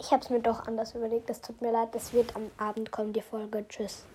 Ich habe es mir doch anders überlegt. Es tut mir leid, es wird am Abend kommen, die Folge. Tschüss.